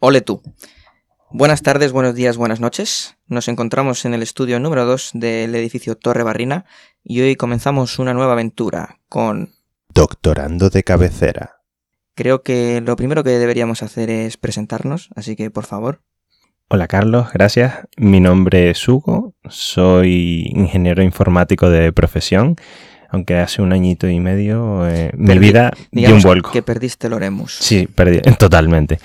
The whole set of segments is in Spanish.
Ole tú. Buenas tardes, buenos días, buenas noches. Nos encontramos en el estudio número 2 del edificio Torre Barrina y hoy comenzamos una nueva aventura con... Doctorando de cabecera. Creo que lo primero que deberíamos hacer es presentarnos, así que por favor. Hola Carlos, gracias. Mi nombre es Hugo, soy ingeniero informático de profesión, aunque hace un añito y medio eh, mi vida dio un vuelco. Que perdiste el Oremus. Sí, perdí, totalmente.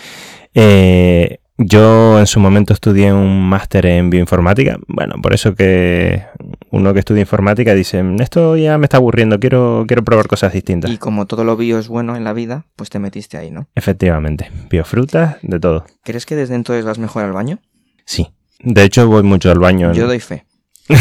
Eh, yo en su momento estudié un máster en bioinformática. Bueno, por eso que uno que estudia informática dice, esto ya me está aburriendo, quiero, quiero probar cosas distintas. Y como todo lo bio es bueno en la vida, pues te metiste ahí, ¿no? Efectivamente, biofrutas, de todo. ¿Crees que desde entonces vas mejor al baño? Sí. De hecho, voy mucho al baño. en- Yo doy fe.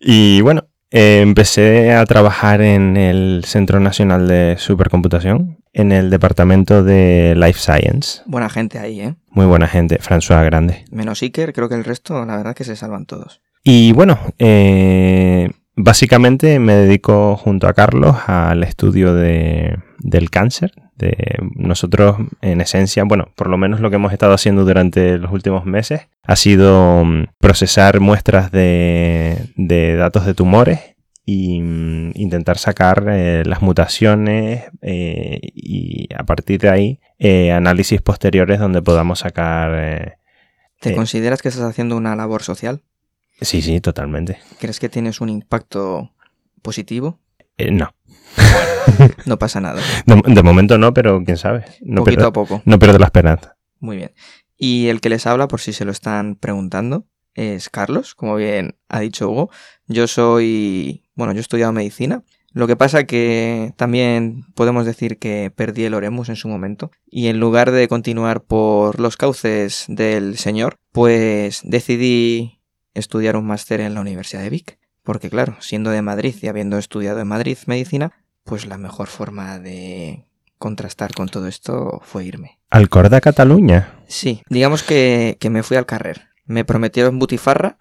y bueno, eh, empecé a trabajar en el Centro Nacional de Supercomputación, en el departamento de Life Science. Buena gente ahí, ¿eh? Muy buena gente, François Grande. Menos Iker, creo que el resto, la verdad que se salvan todos. Y bueno, eh, básicamente me dedico junto a Carlos al estudio de- del cáncer. De nosotros, en esencia, bueno, por lo menos lo que hemos estado haciendo durante los últimos meses ha sido mm, procesar muestras de, de datos de tumores y mm, intentar sacar eh, las mutaciones eh, y a partir de ahí eh, análisis posteriores donde podamos sacar... ¿Te consideras que estás haciendo una labor social? sí, sí, totalmente. ¿Crees que tienes un impacto positivo? No. No pasa nada. De, de momento no, pero quién sabe. No Poquito pierdo, a poco. no pierdo la esperanza. Muy bien. Y el que les habla, por si se lo están preguntando, es Carlos, como bien ha dicho Hugo. Yo soy, bueno, yo he estudiado medicina. Lo que pasa que también podemos decir que perdí el Oremus en su momento y en lugar de continuar por los cauces del Señor, pues decidí estudiar un máster en la Universidad de Vic. Porque claro, siendo de Madrid y habiendo estudiado en Madrid medicina, pues la mejor forma de contrastar con todo esto fue irme. Alcorda Cataluña. Sí, digamos que, que me fui al carrer. Me prometieron butifarra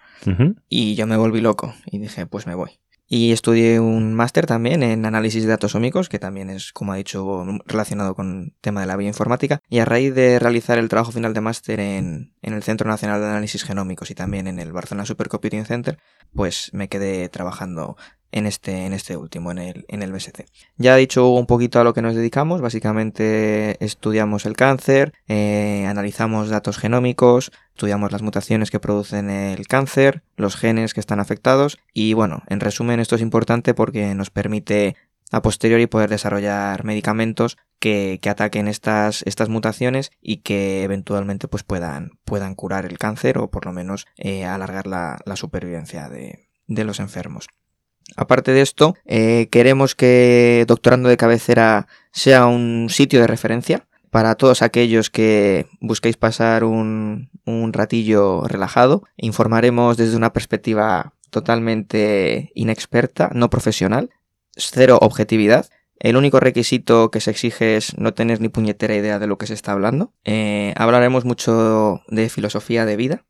y yo me volví loco y dije, pues me voy. Y estudié un máster también en análisis de datos ómicos, que también es, como ha dicho, relacionado con el tema de la bioinformática. Y a raíz de realizar el trabajo final de máster en, en el Centro Nacional de Análisis Genómicos y también en el Barcelona Supercomputing Center, pues me quedé trabajando en este, en este último, en el, en el BSC. Ya he dicho un poquito a lo que nos dedicamos. Básicamente estudiamos el cáncer, eh, analizamos datos genómicos, estudiamos las mutaciones que producen el cáncer, los genes que están afectados y bueno, en resumen esto es importante porque nos permite a posteriori poder desarrollar medicamentos que, que ataquen estas, estas mutaciones y que eventualmente pues puedan, puedan curar el cáncer o por lo menos eh, alargar la, la supervivencia de, de los enfermos. Aparte de esto, eh, queremos que Doctorando de Cabecera sea un sitio de referencia para todos aquellos que busquéis pasar un, ratillo relajado. Informaremos desde una perspectiva totalmente inexperta, no profesional, cero objetividad. El único requisito que se exige es no tener ni puñetera idea de lo que se está hablando. Eh, hablaremos mucho de filosofía de vida.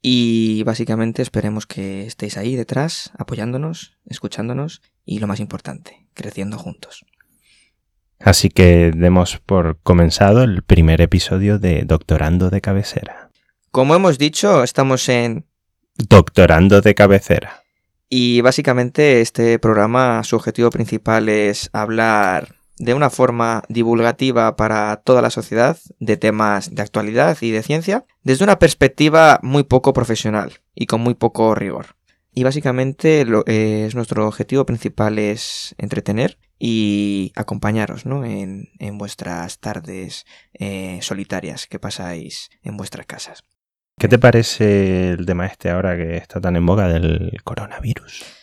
Y básicamente esperemos que estéis ahí detrás, apoyándonos, escuchándonos y lo más importante, creciendo juntos. Así que demos por comenzado el primer episodio de Doctorando de Cabecera. Como hemos dicho, estamos en... Doctorando de Cabecera. Y básicamente este programa, su objetivo principal es hablar de una forma divulgativa para toda la sociedad de temas de actualidad y de ciencia, desde una perspectiva muy poco profesional y con muy poco rigor. Y básicamente lo, eh, es nuestro objetivo principal es entretener y acompañaros ¿no? en, en vuestras tardes eh, solitarias que pasáis en vuestras casas. ¿Qué te parece el tema este ahora que está tan en boga del coronavirus?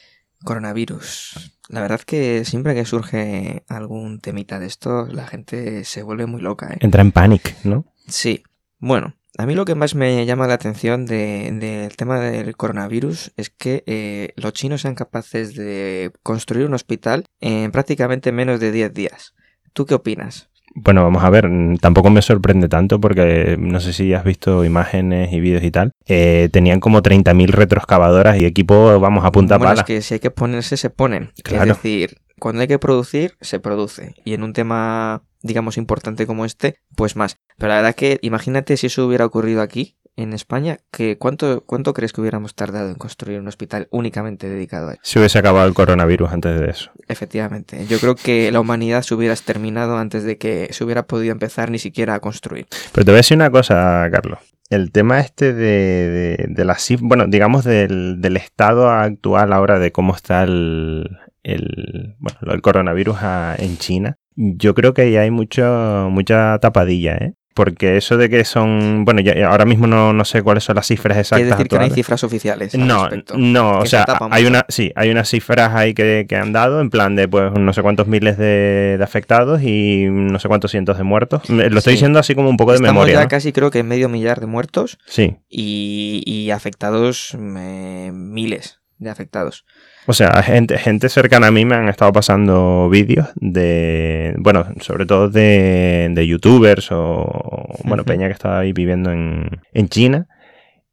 Coronavirus. La verdad que siempre que surge algún temita de esto, la gente se vuelve muy loca. ¿eh? Entra en panic, ¿no? Sí. Bueno, a mí lo que más me llama la atención del de, tema del coronavirus es que eh, los chinos sean capaces de construir un hospital en prácticamente menos de 10 días. ¿Tú qué opinas? Bueno, vamos a ver, tampoco me sorprende tanto porque no sé si has visto imágenes y vídeos y tal. Eh, tenían como 30.000 retroexcavadoras y equipo, vamos, a punta bueno, pala. es que si hay que ponerse, se ponen. Claro. Es decir, cuando hay que producir, se produce. Y en un tema digamos, importante como este, pues más. Pero la verdad que imagínate si eso hubiera ocurrido aquí, en España, que ¿cuánto, ¿cuánto crees que hubiéramos tardado en construir un hospital únicamente dedicado a él? Si hubiese acabado el coronavirus antes de eso. Efectivamente, yo creo que la humanidad se hubiera exterminado antes de que se hubiera podido empezar ni siquiera a construir. Pero te voy a decir una cosa, Carlos. El tema este de, de, de la bueno, digamos del, del, estado actual ahora de cómo está el, el, bueno, el coronavirus a, en China, yo creo que ahí hay mucho, mucha tapadilla, ¿eh? Porque eso de que son. Bueno, ya, ahora mismo no, no, sé cuáles son las cifras exactas. Quiere decir que no hay cifras oficiales. No, no, o sea, hay una, sí, hay unas cifras ahí que, que, han dado, en plan de pues no sé cuántos miles de, de, afectados y no sé cuántos cientos de muertos. Lo estoy sí. diciendo así como un poco de Estamos memoria. ya ¿no? casi creo que medio millar de muertos. Sí. Y, y afectados eh, miles de afectados. O sea, gente, gente cercana a mí me han estado pasando vídeos de, bueno, sobre todo de, de youtubers o, bueno, uh -huh. peña que estaba ahí viviendo en, en China.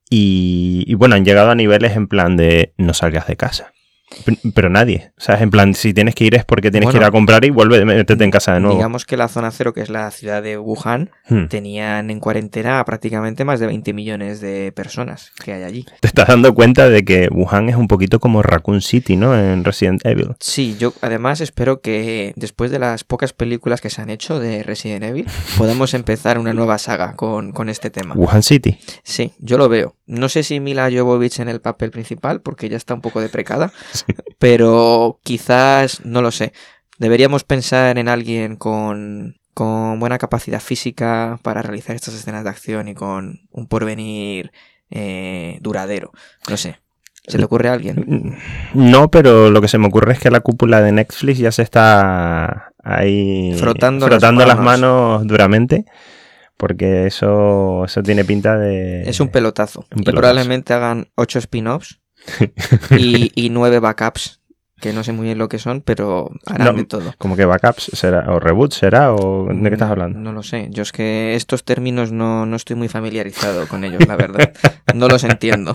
Y, y, bueno, han llegado a niveles en plan de no salgas de casa. Pero nadie. O sea, en plan, si tienes que ir es porque tienes bueno, que ir a comprar y vuelve a meterte en casa de nuevo. Digamos que la zona cero, que es la ciudad de Wuhan, hmm. tenían en cuarentena prácticamente más de 20 millones de personas que hay allí. Te estás dando cuenta de que Wuhan es un poquito como Raccoon City, ¿no? En Resident Evil. Sí, yo además espero que después de las pocas películas que se han hecho de Resident Evil, podamos empezar una nueva saga con, con este tema. Wuhan City. Sí, yo lo veo. No sé si Mila Jovovich en el papel principal, porque ya está un poco deprecada. Sí. Pero quizás, no lo sé. Deberíamos pensar en alguien con, con buena capacidad física para realizar estas escenas de acción y con un porvenir eh, duradero. No sé. ¿Se te ocurre a alguien? No, pero lo que se me ocurre es que la cúpula de Netflix ya se está ahí frotando, frotando las, manos. las manos duramente. Porque eso, eso tiene pinta de. Es un pelotazo. Un y probablemente hagan ocho spin-offs y, y, nueve backups, que no sé muy bien lo que son, pero harán no, de todo. Como que backups será, o reboot será, o de qué estás hablando? No, no lo sé. Yo es que estos términos no, no estoy muy familiarizado con ellos, la verdad. no los entiendo.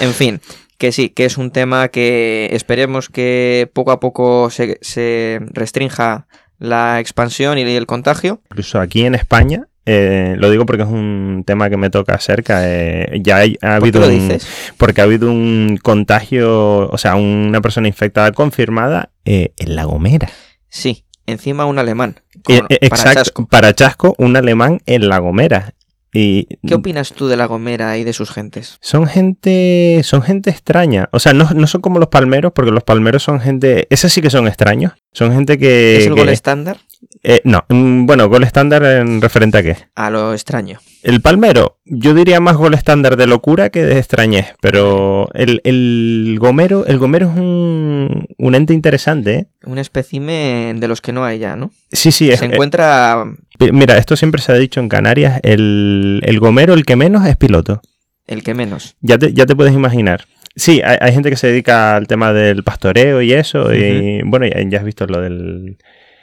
En fin, que sí, que es un tema que esperemos que poco a poco se, se restrinja la expansión y el contagio. Incluso aquí en España eh, lo digo porque es un tema que me toca cerca. Eh, ya hay, ha habido ¿Por qué lo un, dices? porque ha habido un contagio, o sea, una persona infectada confirmada eh, en La Gomera. Sí, encima un alemán. Con, para exacto, Chasco. para Chasco, un alemán en La Gomera. Y, ¿Qué opinas tú de La Gomera y de sus gentes? Son gente, son gente extraña. O sea, no, no son como los palmeros, porque los palmeros son gente, esos sí que son extraños. Son gente que... ¿Es el que, gol estándar? Eh, no, bueno, gol estándar en referente a qué? A lo extraño. El palmero, yo diría más gol estándar de locura que de extrañez, pero el, el gomero, el gomero es un, un ente interesante, ¿eh? Un espécimen de los que no hay ya, ¿no? Sí, sí. Se es, encuentra... Eh, mira, esto siempre se ha dicho en Canarias, el, el gomero, el que menos, es piloto. El que menos. Ya te, ya te puedes imaginar. Sí, hay, hay, gente que se dedica al tema del pastoreo y eso, uh -huh. y bueno, ya, ya has visto lo del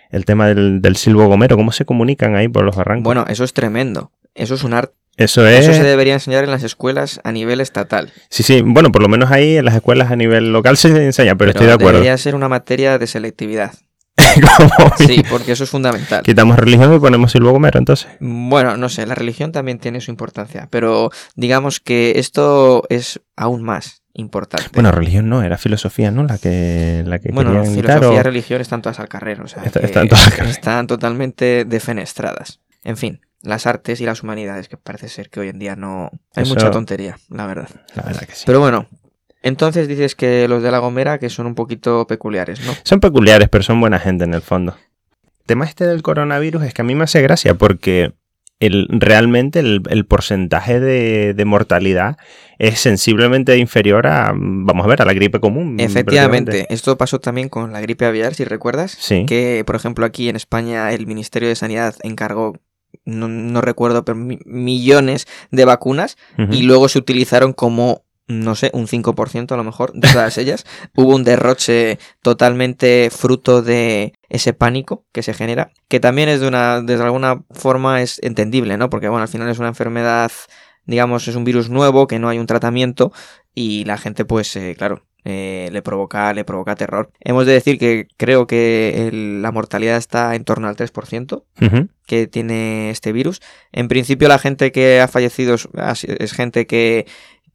el tema del, del silbo gomero, cómo se comunican ahí por los barrancos. Bueno, eso es tremendo. Eso es un arte. Eso es. Eso se debería enseñar en las escuelas a nivel estatal. Sí, sí. Bueno, por lo menos ahí en las escuelas a nivel local se enseña, pero, pero estoy de acuerdo. Debería ser una materia de selectividad. ¿Cómo? Sí, porque eso es fundamental. Quitamos religión y ponemos silbo gomero, entonces. Bueno, no sé, la religión también tiene su importancia, pero digamos que esto es aún más importante. Bueno, religión no, era filosofía, ¿no? La que, la que bueno, querían filosofía o... y religión están todas al carrero, o sea, Está, están, todas al carrero. están totalmente defenestradas. En fin, las artes y las humanidades, que parece ser que hoy en día no hay Eso... mucha tontería, la verdad. La verdad que sí. Pero bueno, entonces dices que los de La Gomera que son un poquito peculiares, ¿no? Son peculiares, pero son buena gente en el fondo. El tema este del coronavirus es que a mí me hace gracia porque el, realmente el, el porcentaje de, de, mortalidad es sensiblemente inferior a, vamos a ver, a la gripe común. Efectivamente, esto pasó también con la gripe aviar, si recuerdas. Sí. Que, por ejemplo, aquí en España el Ministerio de Sanidad encargó no, no, recuerdo, pero millones de vacunas uh -huh. y luego se utilizaron como no sé, un 5% a lo mejor de todas ellas. Hubo un derroche totalmente fruto de ese pánico que se genera, que también es de una, de alguna forma es entendible, ¿no? Porque bueno, al final es una enfermedad, digamos, es un virus nuevo, que no hay un tratamiento y la gente pues, eh, claro, eh, le, provoca, le provoca terror. Hemos de decir que creo que el- la mortalidad está en torno al 3% Ujú. que tiene este virus. En principio la gente que ha fallecido es, es gente que,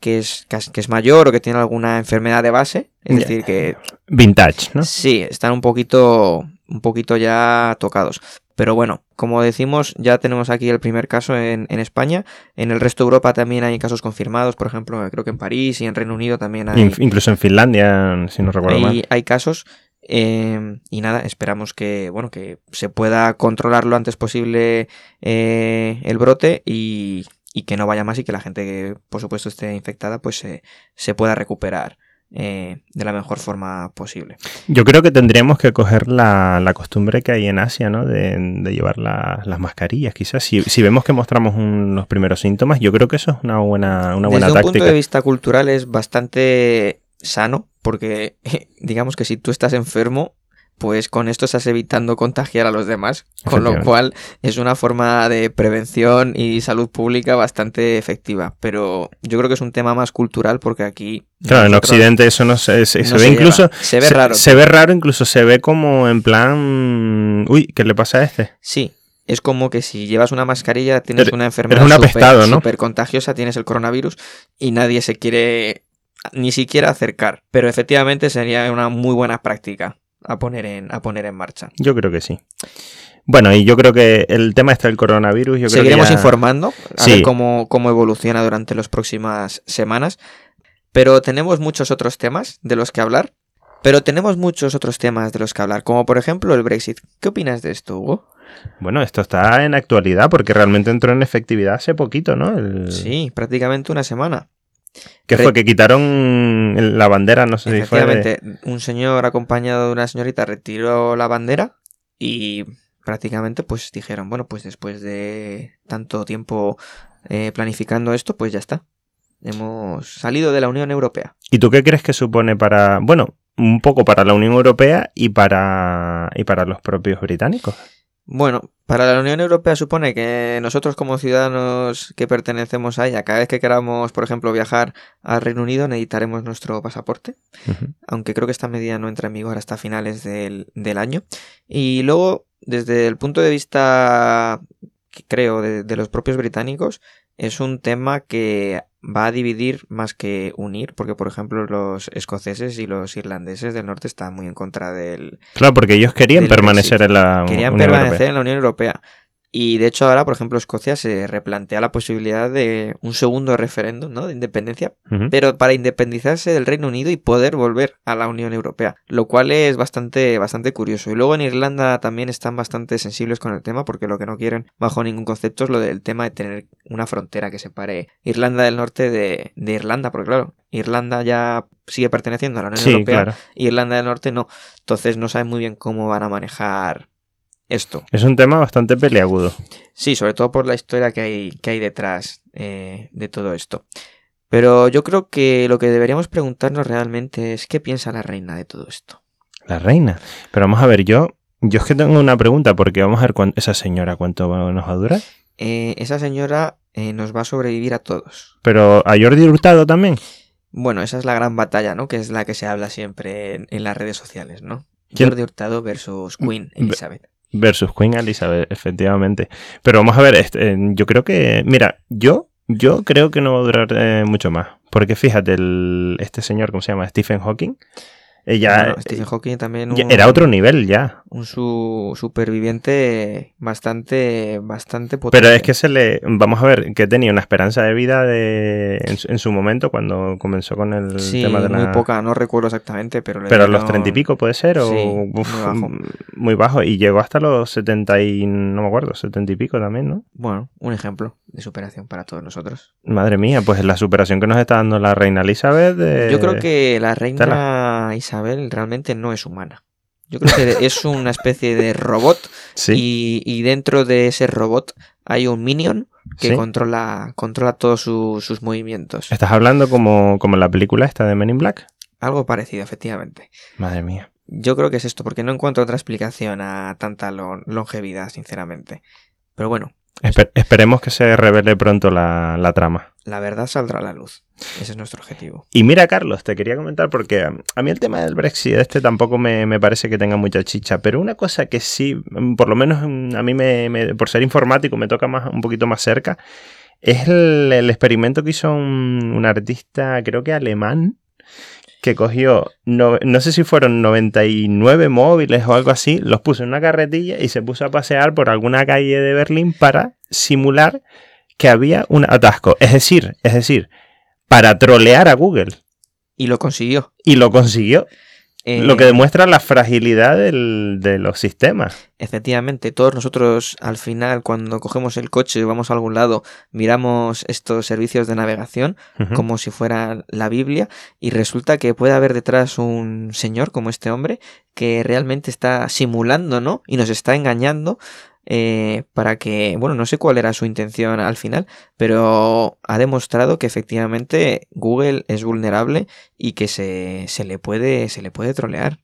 que, es, que es mayor o que tiene alguna enfermedad de base. Es decir, que Vintage, ¿no? Sí, están un poquito, un poquito ya tocados. Pero bueno, como decimos, ya tenemos aquí el primer caso en, en España. En el resto de Europa también hay casos confirmados. Por ejemplo, creo que en París y en Reino Unido también hay, In- Incluso en Finlandia, si no recuerdo mal. hay, hay casos. eh, y nada, esperamos que, bueno, que se pueda controlar lo antes posible eh, el brote y, y que no vaya más y que la gente que, por supuesto, esté infectada, pues se, se pueda recuperar eh, de la mejor forma posible. Yo creo que tendríamos que coger la, la costumbre que hay en Asia, ¿no? De, de llevar la- las mascarillas, quizás. Si, si vemos que mostramos un- los primeros síntomas, yo creo que eso es una buena, una buena Desde un táctica. punto de vista cultural es bastante sano, porque digamos que si tú estás enfermo, pues con esto estás evitando contagiar a los demás, con lo cual es una forma de prevención y salud pública bastante efectiva. Pero yo creo que es un tema más cultural porque aquí... Claro, en Occidente eso no se, se- no se ve se incluso... lleva. Se ve raro. Se ve raro, incluso se ve como en plan... Uy, ¿qué le pasa a este? Sí. Es como que si llevas una mascarilla tienes una enfermedad un súper contagiosa, tienes el coronavirus y nadie se quiere ni siquiera acercar. Pero efectivamente sería una muy buena práctica a poner en, a poner en marcha. Yo creo que sí. Bueno, y yo creo que el tema está del coronavirus. Yo creo que Seguiremos ya- informando a Sí. ver cómo, cómo evoluciona durante las próximas semanas. Pero tenemos muchos otros temas de los que hablar. Pero tenemos muchos otros temas de los que hablar, como por ejemplo el Brexit. ¿Qué opinas de esto, Hugo? Bueno, esto está en actualidad porque realmente entró en efectividad hace poquito, ¿no? El- Sí, prácticamente una semana. Que Re- fue que quitaron la bandera, no sé si fue. de- un señor acompañado de una señorita retiró la bandera y prácticamente pues dijeron, bueno, pues después de tanto tiempo eh, planificando esto, pues ya está. Hemos salido de la Unión Europea. ¿Y tú qué crees que supone para, bueno, un poco para la Unión Europea y para, y para los propios británicos? Bueno, para la Unión Europea supone que nosotros como ciudadanos que pertenecemos a ella, cada vez que queramos, por ejemplo, viajar al Reino Unido, necesitaremos nuestro pasaporte. Aunque creo que esta medida no entra en vigor hasta finales del, del año. Y luego, desde el punto de vista, que creo, de, de los propios británicos, es un tema que va a dividir más que unir, porque por ejemplo los escoceses y los irlandeses del norte están muy en contra del... Claro, porque ellos querían permanecer Brexit. en la Querían Unión permanecer Europea. en la Unión Europea. Y de hecho ahora, por ejemplo, Escocia se replantea la posibilidad de un segundo referéndum ¿no? de independencia pero para independizarse del Reino Unido y poder volver a la Unión Europea, lo cual es bastante, bastante curioso. Y luego en Irlanda también están bastante sensibles con el tema, porque lo que no quieren bajo ningún concepto es lo del tema de tener una frontera que separe Irlanda del Norte de, de Irlanda, porque claro, Irlanda ya sigue perteneciendo a la Unión Sí, Europea, claro. y Irlanda del Norte no. Entonces no saben muy bien cómo van a manejar esto. Es un tema bastante peleagudo. Sí, sobre todo por la historia que hay, que hay detrás eh, de todo esto. Pero yo creo que lo que deberíamos preguntarnos realmente es qué piensa la reina de todo esto. La reina. Pero vamos a ver, yo, yo es que tengo una pregunta, porque vamos a ver cuán- esa señora cuánto nos va a durar. Eh, esa señora eh, nos va a sobrevivir a todos. Pero a Jordi Hurtado también. Bueno, esa es la gran batalla, ¿no? Que es la que se habla siempre en, en las redes sociales, ¿no? ¿Quién? Jordi Hurtado versus Queen Elizabeth. Versus Queen Elizabeth, efectivamente. Pero vamos a ver, este, eh, yo creo que, mira, yo, yo creo que no va a durar eh, mucho más. Porque fíjate, el, este señor, ¿cómo se llama? Stephen Hawking. Eh, Bueno, Stephen Hawking también un, era otro nivel ya. un su- superviviente bastante, bastante potente. Pero es que se le. Vamos a ver, que tenía una esperanza de vida de, en, su- en su momento cuando comenzó con el Sí, tema de la. muy poca, no recuerdo exactamente, pero... le Pero a los dieron- treinta y pico puede ser, o Sí, uf, muy bajo. muy bajo. Y llegó hasta los setenta y. no me acuerdo, setenta y pico también, ¿no? Bueno, un ejemplo de superación para todos nosotros. Madre mía, pues la superación que nos está dando la reina Elizabeth. eh, Yo creo que la reina Isabel realmente no es humana. Yo creo que es una especie de robot Sí, y, y dentro de ese robot hay un minion que Sí. controla, controla todos su- sus movimientos. Estás hablando como, como en la película esta de Men in Black. Algo parecido, efectivamente. Madre mía. Yo creo que es esto, porque no encuentro otra explicación a tanta lo- longevidad, sinceramente. Pero bueno, Esper- esperemos que se revele pronto la, la trama. La verdad saldrá a la luz. Ese es nuestro objetivo. Y mira, Carlos, te quería comentar porque a, mí el tema del Brexit este tampoco me, me parece que tenga mucha chicha, pero una cosa que sí, por lo menos a mí me, me- por ser informático me toca más, un poquito más cerca, es el, el experimento que hizo un, un artista, creo que alemán, que cogió, no, no sé si fueron 99 móviles o algo así, los puso en una carretilla y se puso a pasear por alguna calle de Berlín para simular que había un atasco. Es decir, es decir, para trolear a Google. Y lo consiguió. Y lo consiguió. Eh, Lo que demuestra la fragilidad del- de los sistemas. Efectivamente, todos nosotros al final cuando cogemos el coche y vamos a algún lado, miramos estos servicios de navegación como si fuera la Biblia y resulta que puede haber detrás un señor como este hombre que realmente está simulando, ¿no? Y nos está engañando eh, para que, bueno, no sé cuál era su intención al final, pero ha demostrado que efectivamente Google es vulnerable y que se, se le puede se le puede trolear.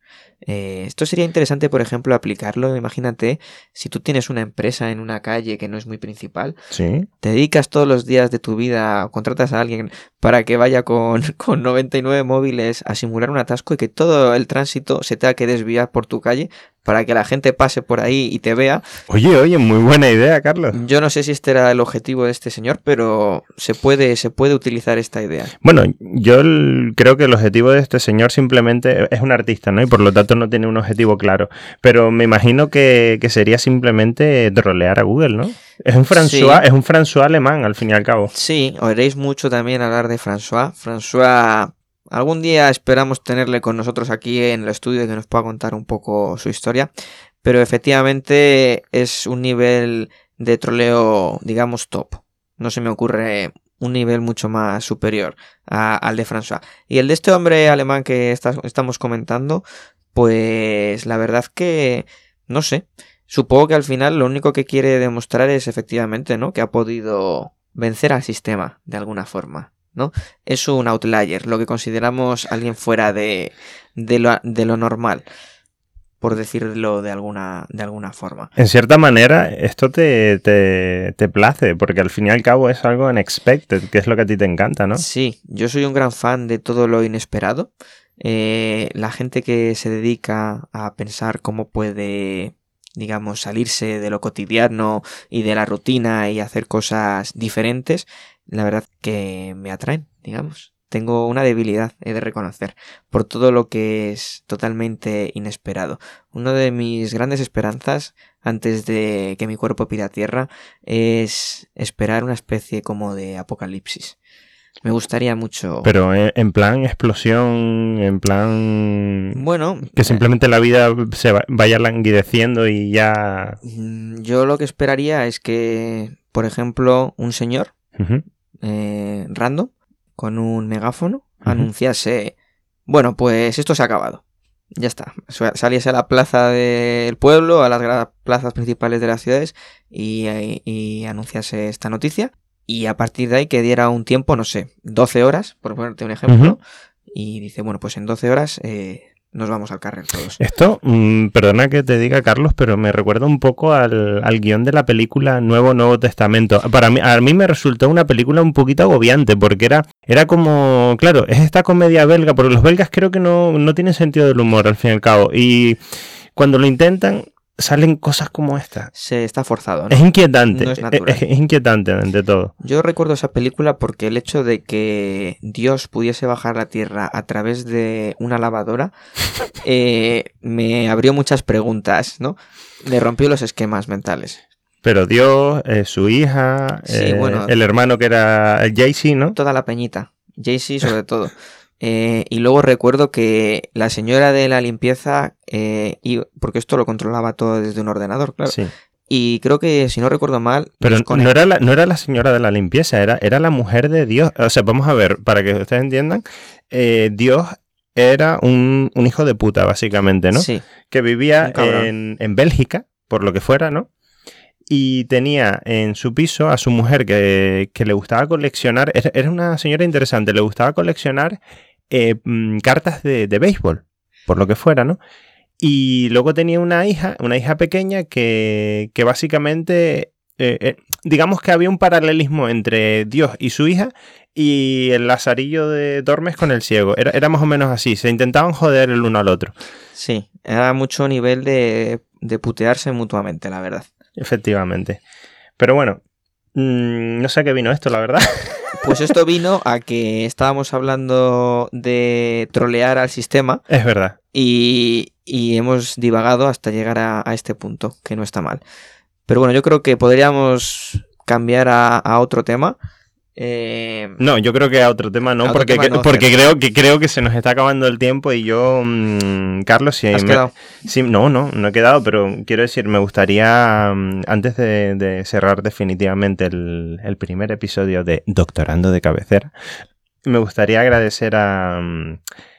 Eh, esto sería interesante, por ejemplo, aplicarlo. Imagínate si tú tienes una empresa en una calle que no es muy principal, Sí. te dedicas todos los días de tu vida, contratas a alguien para que vaya con, con 99 móviles a simular un atasco y que todo el tránsito se tenga que desviar por tu calle para que la gente pase por ahí y te vea. Oye, oye, muy buena idea, Carlos. Yo no sé si este era el objetivo de este señor, pero se puede, se puede utilizar esta idea. Bueno, yo el- creo que el objetivo de este señor simplemente es un artista, ¿no? Y por lo tanto no tiene un objetivo claro. Pero me imagino que, que sería simplemente trolear a Google, ¿no? Es un François, Sí. es un François alemán, al fin y al cabo. Sí, oiréis mucho también hablar de François. François, algún día esperamos tenerle con nosotros aquí en el estudio y que nos pueda contar un poco su historia. Pero efectivamente es un nivel de troleo, digamos, top. No se me ocurre un nivel mucho más superior a- al de François. Y el de este hombre alemán que estamos comentando, pues la verdad que, no sé, supongo que al final lo único que quiere demostrar es efectivamente, ¿no? Que ha podido vencer al sistema de alguna forma, ¿no? Es un outlier, lo que consideramos alguien fuera de, de lo normal, por decirlo de alguna, de alguna forma. En cierta manera, esto te, te, te place, porque al fin y al cabo es algo unexpected, que es lo que a ti te encanta, ¿no? Sí, yo soy un gran fan de todo lo inesperado. Eh, la gente que se dedica a pensar cómo puede, digamos, salirse de lo cotidiano y de la rutina y hacer cosas diferentes, la verdad que me atraen, digamos. Tengo una debilidad, he de reconocer, por todo lo que es totalmente inesperado. Una de mis grandes esperanzas antes de que mi cuerpo pida tierra es esperar una especie como de apocalipsis. Me gustaría mucho. Pero en, en plan explosión, en plan... bueno, Que eh, simplemente la vida se va- vaya languideciendo y ya... mm, yo lo que esperaría es que, por ejemplo, un señor eh, random con un megáfono anunciase, bueno, pues esto se ha acabado. Ya está. Saliese a la plaza del pueblo, a las plazas principales de las ciudades y, y- y anunciase esta noticia. Y a partir de ahí que diera un tiempo, no sé, 12 horas, por ponerte un ejemplo. Y dice, bueno, pues en 12 horas eh, nos vamos al carrer todos. Esto, mm, perdona que te diga, Carlos, pero me recuerda un poco al, al guion de la película Nuevo Nuevo Testamento. Para mí, a mí me resultó una película un poquito agobiante, porque era, era como, claro, es esta comedia belga, porque los belgas creo que no, no tienen sentido del humor, al fin y al cabo. Y cuando lo intentan, salen cosas como esta. Se está forzado, ¿no? Es inquietante. No es natural. es, es inquietante ante todo. Yo recuerdo esa película porque el hecho de que Dios pudiese bajar la tierra a través de una lavadora eh, me abrió muchas preguntas, ¿no? Me rompió los esquemas mentales. Pero Dios, eh, su hija, Sí, eh, bueno. el hermano que era Jay-Z, ¿no? Toda la peñita, Jay-Z sobre todo. Eh, y luego recuerdo que la señora de la limpieza, eh, y- porque esto lo controlaba todo desde un ordenador, claro. Sí. Y creo que, si no recuerdo mal, Pero no era, la, no era la señora de la limpieza, era, era la mujer de Dios. O sea, vamos a ver, para que ustedes entiendan, eh, Dios era un, un hijo de puta, básicamente, ¿no? Sí, Que vivía en, en Bélgica, por lo que fuera, ¿no? Y tenía en su piso a su mujer que, que le gustaba coleccionar, era una señora interesante, le gustaba coleccionar eh, mm, cartas de, de béisbol, por lo que fuera, ¿no? Y luego tenía una hija, una hija pequeña que, que básicamente eh, eh, digamos que había un paralelismo entre Dios y su hija y el lazarillo de Tormes con el ciego. Era, era más o menos así, se intentaban joder el uno al otro. Sí, era mucho nivel de, de putearse mutuamente, la verdad. Efectivamente. Pero bueno, mm, no sé a qué vino esto, la verdad. Pues esto vino a que estábamos hablando de trolear al sistema es verdad. y, y hemos divagado hasta llegar a, a este punto, que no está mal. Pero bueno, yo creo que podríamos cambiar a, a otro tema. Eh, No, yo creo que a otro tema no, porque, tema no, porque creo, que, creo que se nos está acabando el tiempo y yo, mm, Carlos, si ¿has me- quedado? No, no, no he quedado, pero quiero decir, me gustaría, mm, antes de, de cerrar definitivamente el, el primer episodio de Doctorando de Cabecera, me gustaría agradecer a, mm,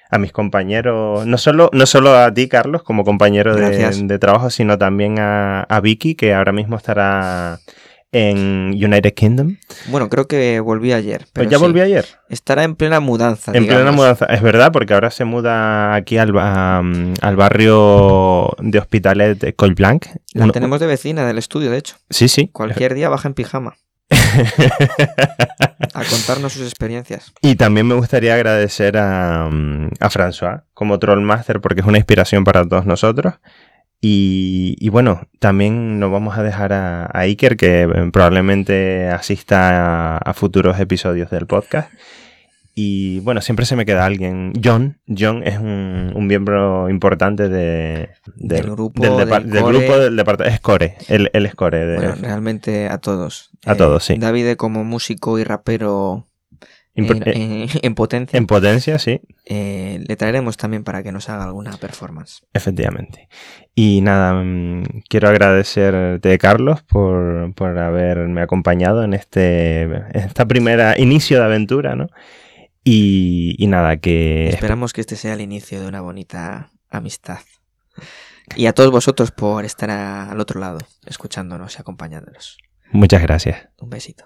a mis compañeros, no solo, no solo a ti, Carlos, como compañero de, trabajo, sino también a, a Vicky, que ahora mismo estará en United Kingdom. Bueno, creo que volví ayer. Pues ya sí, volví ayer. Estará en plena mudanza. En plena mudanza, es verdad, porque ahora se muda aquí al, al barrio de Hospitalet de Coll Blanc. La Uno- tenemos de vecina del estudio, de hecho. Sí, sí. Cualquier día baja en pijama a contarnos sus experiencias. y también me gustaría agradecer a, a François como Trollmaster porque es una inspiración para todos nosotros. Y, y bueno, también nos vamos a dejar a, a Iker que eh, probablemente asista a, a futuros episodios del podcast. Y bueno, siempre se me queda alguien. John. John es un, un miembro importante de, Del grupo, del, grupo del departamento. Es core. Él es core. de- Bueno, realmente a todos. A todos, sí. David como músico y rapero en, en- en potencia, en potencia, sí. eh, le traeremos también para que nos haga alguna performance. Efectivamente. Y nada, mm, quiero agradecerte, Carlos, por, por haberme acompañado en este esta primera inicio de aventura, ¿no? Y, y nada, que Esperamos que este sea el inicio de una bonita amistad. Y a todos vosotros por estar a- al otro lado, escuchándonos y acompañándonos. muchas gracias. Un besito.